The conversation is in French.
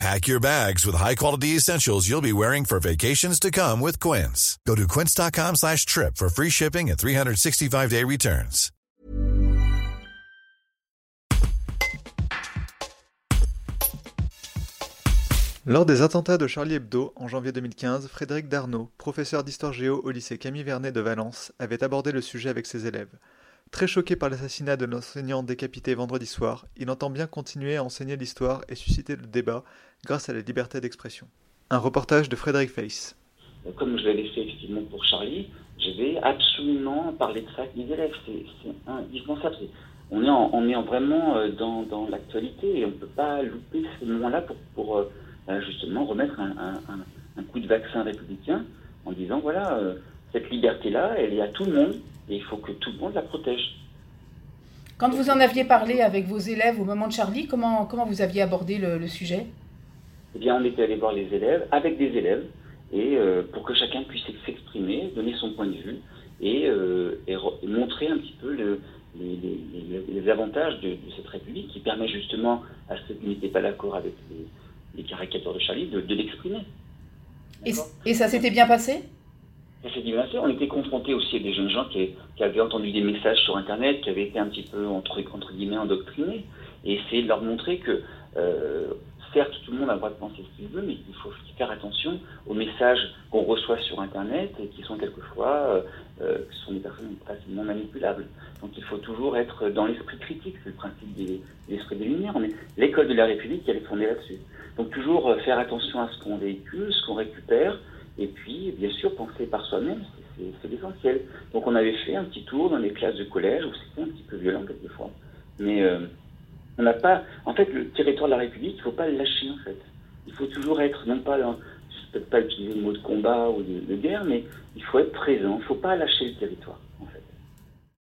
Pack your bags with high-quality essentials you'll be wearing for vacations to come with Quince. Go to quince.com slash trip for free shipping and 365-day returns. Lors des attentats de Charlie Hebdo en janvier 2015, Frédéric Darnaud, professeur d'histoire géo au lycée Camille Vernet de Valence, avait abordé le sujet avec ses élèves. Très choqué par l'assassinat de l'enseignant décapité vendredi soir, il entend bien continuer à enseigner l'histoire et susciter le débat grâce à la liberté d'expression. Un reportage de Frédéric Feiss. Comme je l'avais fait effectivement pour Charlie, je vais absolument parler de ça avec mes élèves. C'est indispensable. On est, vraiment euh, dans, l'actualité et on ne peut pas louper ce moment-là pour, euh, euh, justement remettre un, coup de vaccin républicain en disant voilà, cette liberté-là, elle est à tout le monde et il faut que tout le monde la protège. Quand vous en aviez parlé avec vos élèves au moment de Charlie, comment, comment vous aviez abordé le, le sujet? Eh bien, on était allé voir les élèves, avec des élèves, et euh, pour que chacun puisse s'exprimer, donner son point de vue, et, euh, et, et montrer un petit peu le, les, les, les, avantages de, de, cette République qui permet justement à ceux qui n'étaient pas d'accord avec les, les, caricatures de Charlie de, de l'exprimer. Et, et ça s'était bien passé? On était confronté aussi à des jeunes gens qui, qui, avaient entendu des messages sur Internet, qui avaient été un petit peu entre, guillemets endoctrinés, et essayer de leur montrer que, euh, certes, tout le monde a le droit de penser ce qu'il veut, mais il faut faire attention aux messages qu'on reçoit sur Internet et qui sont quelquefois euh, euh, sont des personnes facilement manipulables. Donc il faut toujours être dans l'esprit critique, c'est le principe de l'esprit des Lumières. L'école de la République, elle est là-dessus. Donc toujours faire attention à ce qu'on véhicule, ce qu'on récupère, et puis, bien sûr, penser par soi-même, c'est l'essentiel. Donc, on avait fait un petit tour dans les classes de collège où c'était un petit peu violent quelquefois. Mais euh, on n'a pas. En fait, le territoire de la République, il ne faut pas le lâcher, en fait. Il faut toujours être, non pas, peut-être pas utiliser le mot de combat ou de, de guerre, mais il faut être présent. Il ne faut pas lâcher le territoire.